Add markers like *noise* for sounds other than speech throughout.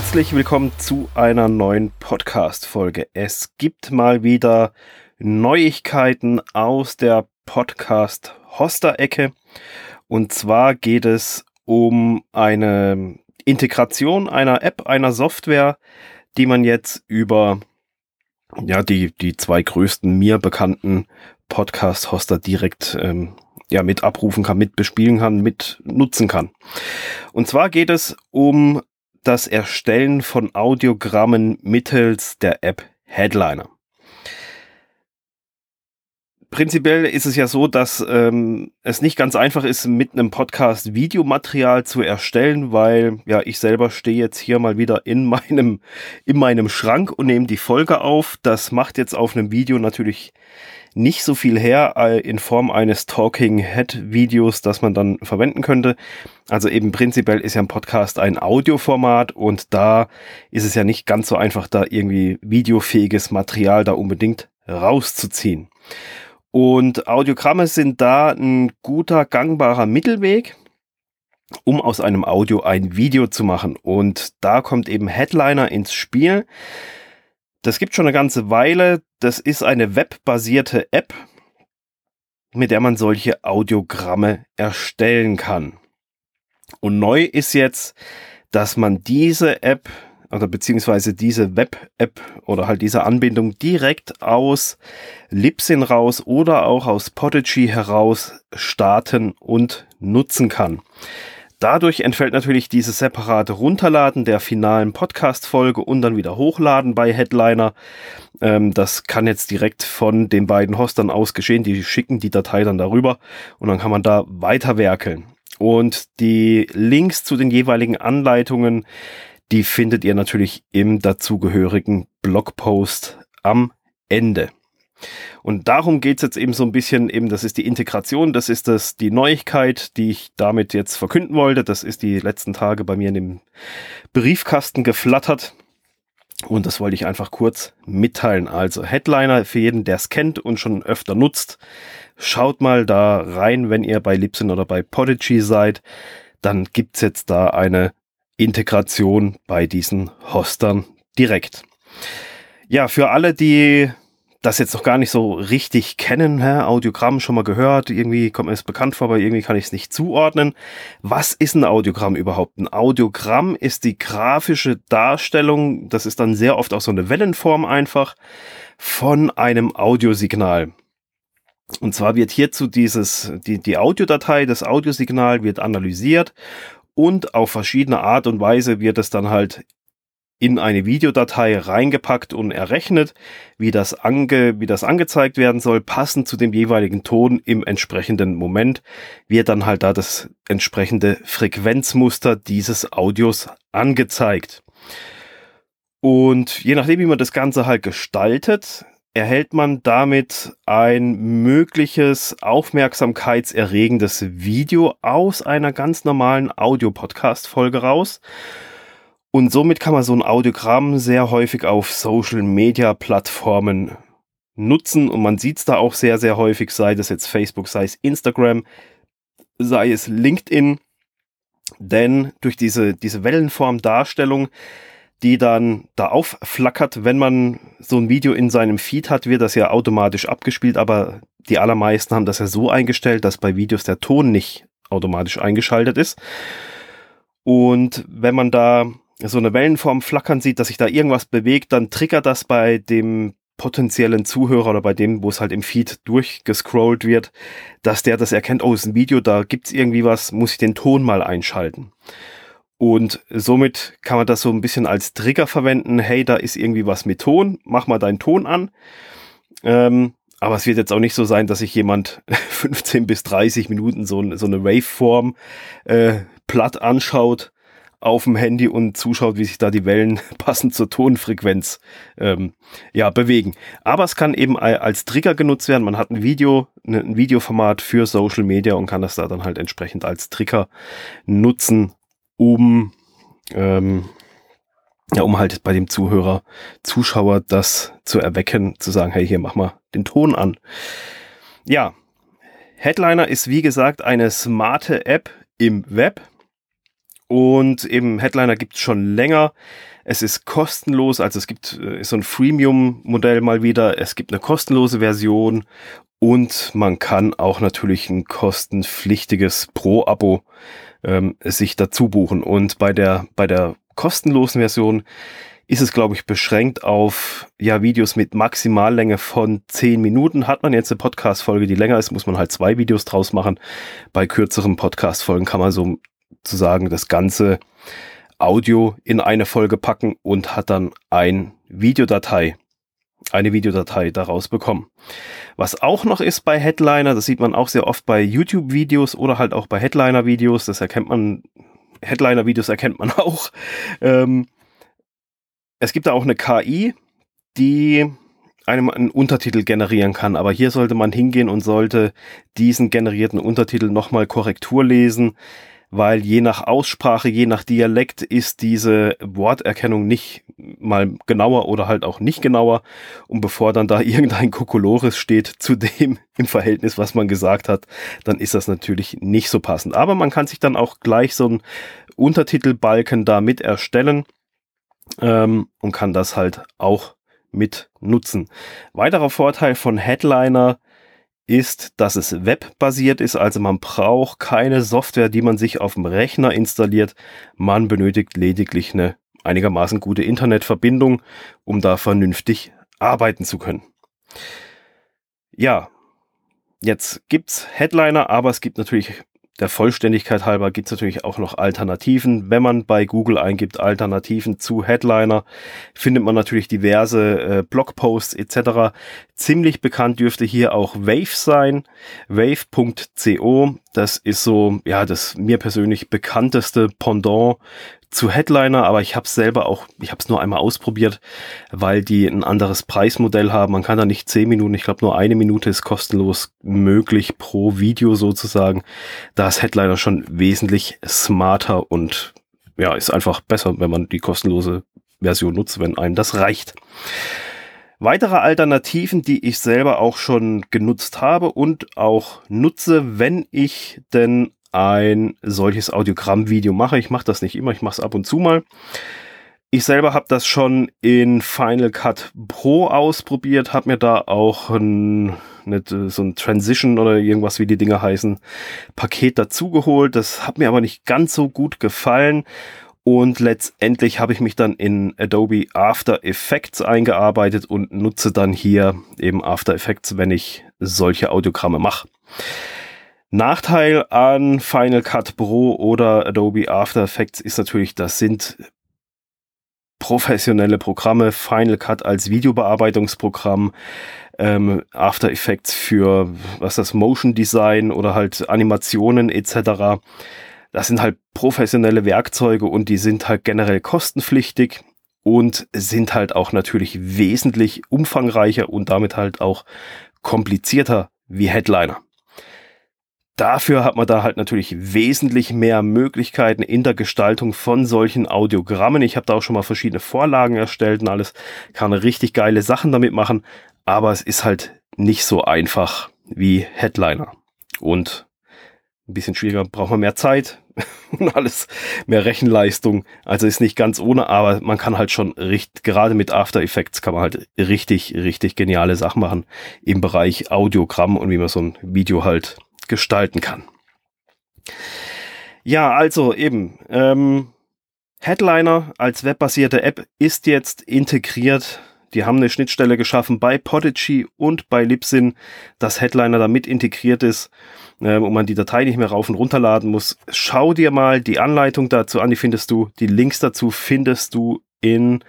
Herzlich willkommen zu einer neuen Podcast-Folge. Es gibt mal wieder Neuigkeiten aus der Podcast-Hoster-Ecke. Und zwar geht es um eine Integration einer App, einer Software, die man jetzt über ja, die, die zwei größten mir bekannten Podcast-Hoster direkt ähm, ja, mit abrufen kann, mit bespielen kann, mit nutzen kann. Und zwar geht es um das Erstellen von Audiogrammen mittels der App Headliner. Prinzipiell ist es ja so, dass ähm, es nicht ganz einfach ist, mit einem Podcast Videomaterial zu erstellen, weil ja ich selber stehe jetzt hier mal wieder in meinem in meinem Schrank und nehme die Folge auf. Das macht jetzt auf einem Video natürlich nicht so viel her in Form eines Talking Head Videos, das man dann verwenden könnte. Also eben prinzipiell ist ja ein Podcast ein Audioformat und da ist es ja nicht ganz so einfach, da irgendwie videofähiges Material da unbedingt rauszuziehen. Und Audiogramme sind da ein guter, gangbarer Mittelweg, um aus einem Audio ein Video zu machen. Und da kommt eben Headliner ins Spiel. Das gibt schon eine ganze Weile. Das ist eine webbasierte App, mit der man solche Audiogramme erstellen kann. Und neu ist jetzt, dass man diese App oder beziehungsweise diese Web-App oder halt diese Anbindung direkt aus Libsyn raus oder auch aus Podigy heraus starten und nutzen kann. Dadurch entfällt natürlich dieses separate Runterladen der finalen Podcast-Folge und dann wieder hochladen bei Headliner. Ähm, das kann jetzt direkt von den beiden Hostern aus geschehen. Die schicken die Datei dann darüber und dann kann man da weiterwerkeln. Und die Links zu den jeweiligen Anleitungen, die findet ihr natürlich im dazugehörigen Blogpost am Ende. Und darum geht's jetzt eben so ein bisschen, eben, das ist die Integration, das ist das, die Neuigkeit, die ich damit jetzt verkünden wollte. Das ist die letzten Tage bei mir in dem Briefkasten geflattert. Und das wollte ich einfach kurz mitteilen. Also Headliner für jeden, der es kennt und schon öfter nutzt. Schaut mal da rein, wenn ihr bei Libsyn oder bei Podigy seid. Dann gibt's jetzt da eine Integration bei diesen Hostern direkt. Ja, für alle, die das jetzt noch gar nicht so richtig kennen, hä? Audiogramm schon mal gehört, irgendwie kommt mir es bekannt vor, aber irgendwie kann ich es nicht zuordnen. Was ist ein Audiogramm überhaupt? Ein Audiogramm ist die grafische Darstellung, das ist dann sehr oft auch so eine Wellenform einfach, von einem Audiosignal. Und zwar wird hierzu dieses, die, die Audiodatei, das Audiosignal wird analysiert und auf verschiedene Art und Weise wird es dann halt in eine Videodatei reingepackt und errechnet, wie das, ange, wie das angezeigt werden soll, passend zu dem jeweiligen Ton im entsprechenden Moment, wird dann halt da das entsprechende Frequenzmuster dieses Audios angezeigt. Und je nachdem, wie man das Ganze halt gestaltet, erhält man damit ein mögliches aufmerksamkeitserregendes Video aus einer ganz normalen Audio-Podcast-Folge raus und somit kann man so ein Audiogramm sehr häufig auf Social Media Plattformen nutzen und man sieht es da auch sehr, sehr häufig, sei das jetzt Facebook, sei es Instagram, sei es LinkedIn. Denn durch diese, diese Wellenform-Darstellung, die dann da aufflackert, wenn man so ein Video in seinem Feed hat, wird das ja automatisch abgespielt, aber die allermeisten haben das ja so eingestellt, dass bei Videos der Ton nicht automatisch eingeschaltet ist. Und wenn man da so eine Wellenform flackern sieht, dass sich da irgendwas bewegt, dann triggert das bei dem potenziellen Zuhörer oder bei dem, wo es halt im Feed durchgescrollt wird, dass der das erkennt, oh, ist ein Video, da gibt's irgendwie was, muss ich den Ton mal einschalten. Und somit kann man das so ein bisschen als Trigger verwenden, hey, da ist irgendwie was mit Ton, mach mal deinen Ton an. Ähm, aber es wird jetzt auch nicht so sein, dass sich jemand *laughs* 15 bis 30 Minuten so, so eine Waveform äh, platt anschaut auf dem Handy und zuschaut, wie sich da die Wellen *laughs* passend zur Tonfrequenz ähm, ja, bewegen. Aber es kann eben als Trigger genutzt werden. Man hat ein Video, ne, ein Videoformat für Social Media und kann das da dann halt entsprechend als Trigger nutzen, um ähm, ja, um halt bei dem Zuhörer, Zuschauer das zu erwecken, zu sagen, hey, hier mach mal den Ton an. Ja, Headliner ist wie gesagt eine smarte App im Web Und eben Headliner gibt es schon länger. Es ist kostenlos, also es gibt äh, so ein Freemium-Modell mal wieder. Es gibt eine kostenlose Version und man kann auch natürlich ein kostenpflichtiges Pro-Abo ähm, sich dazu buchen. Und bei der, bei der kostenlosen Version ist es, glaube ich, beschränkt auf ja, Videos mit Maximallänge von 10 Minuten. Hat man jetzt eine Podcast-Folge, die länger ist, muss man halt zwei Videos draus machen. Bei kürzeren Podcast-Folgen kann man sozusagen das ganze Audio in eine Folge packen und hat dann ein Videodatei, eine Videodatei daraus bekommen. Was auch noch ist bei Headliner, das sieht man auch sehr oft bei YouTube-Videos oder halt auch bei Headliner-Videos, das erkennt man, Headliner-Videos erkennt man *laughs* auch. Ähm, es gibt da auch eine KI, die einem einen Untertitel generieren kann. Aber hier sollte man hingehen und sollte diesen generierten Untertitel nochmal Korrektur lesen, weil je nach Aussprache, je nach Dialekt ist diese Worterkennung nicht mal genauer oder halt auch nicht genauer. Und bevor dann da *laughs* irgendein Kokolores steht zu dem im Verhältnis, was man gesagt hat, dann ist das natürlich nicht so passend. Aber man kann sich dann auch gleich so einen Untertitelbalken da mit erstellen ähm, und kann das halt auch mit nutzen. Weiterer Vorteil von Headliner ist, dass es webbasiert ist, also man braucht keine Software, die man sich auf dem Rechner installiert. Man benötigt lediglich eine einigermaßen gute Internetverbindung, um da vernünftig arbeiten zu können. Ja, jetzt gibt's Headliner, aber es gibt natürlich der Vollständigkeit halber gibt es natürlich auch noch Alternativen. Wenn man bei Google eingibt Alternativen zu Headliner, findet man natürlich diverse äh, Blogposts etc. Ziemlich bekannt dürfte hier auch Wave sein. Wave.co, das ist so, ja, das mir persönlich bekannteste Pendant zu Headliner, aber ich habe es selber auch, ich habe es nur einmal ausprobiert, weil die ein anderes Preismodell haben. Man kann da nicht zehn Minuten, ich glaube nur eine Minute ist kostenlos möglich pro Video sozusagen. Da ist Headliner schon wesentlich smarter und ja, ist einfach besser, wenn man die kostenlose Version nutzt, wenn einem das reicht. Weitere Alternativen, die ich selber auch schon genutzt habe und auch nutze, wenn ich denn ein solches Audiogramm-Video mache. Ich mache das nicht immer, ich mache es ab und zu mal. Ich selber habe das schon in Final Cut Pro ausprobiert, habe mir da auch ein, nicht, so ein Transition oder irgendwas, wie die Dinger heißen, Paket dazugeholt. Das hat mir aber nicht ganz so gut gefallen. Und letztendlich habe ich mich dann in Adobe After Effects eingearbeitet und nutze dann hier eben After Effects, wenn ich solche Audiogramme mache. Nachteil an Final Cut Pro oder Adobe After Effects ist natürlich, das sind professionelle Programme, Final Cut als Videobearbeitungsprogramm, ähm, After Effects für was das Motion Design oder halt Animationen etc. Das sind halt professionelle Werkzeuge und die sind halt generell kostenpflichtig und sind halt auch natürlich wesentlich umfangreicher und damit halt auch komplizierter wie Headliner. Dafür hat man da halt natürlich wesentlich mehr Möglichkeiten in der Gestaltung von solchen Audiogrammen. Ich habe da auch schon mal verschiedene Vorlagen erstellt und alles. Kann richtig geile Sachen damit machen, aber es ist halt nicht so einfach wie Headliner. Und ein bisschen schwieriger, braucht man mehr Zeit *laughs* und alles, mehr Rechenleistung. Also ist nicht ganz ohne, aber man kann halt schon richtig, gerade mit After Effects kann man halt richtig, richtig geniale Sachen machen im Bereich Audiogramm und wie man so ein Video halt gestalten kann. Ja, also eben, ähm, Headliner als webbasierte App ist jetzt integriert. Die haben eine Schnittstelle geschaffen bei Podigy und bei Libsyn, dass Headliner damit integriert ist ähm, und man die Datei nicht mehr rauf und runterladen muss. Schau dir mal die Anleitung dazu an, die findest du. Die Links dazu findest du in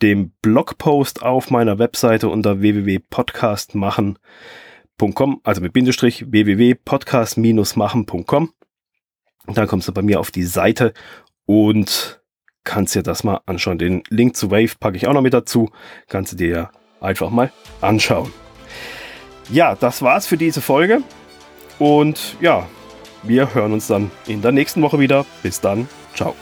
dem Blogpost auf meiner Webseite unter www.podcastmachen.com www.podcast-machen.com, also mit Bindestrich www.podcast-machen.com. Dann kommst du bei mir auf die Seite und kannst dir das mal anschauen. Den Link zu Wave packe ich auch noch mit dazu. Kannst du dir einfach mal anschauen. Ja, das war's für diese Folge. Und ja, wir hören uns dann in der nächsten Woche wieder. Bis dann. Ciao.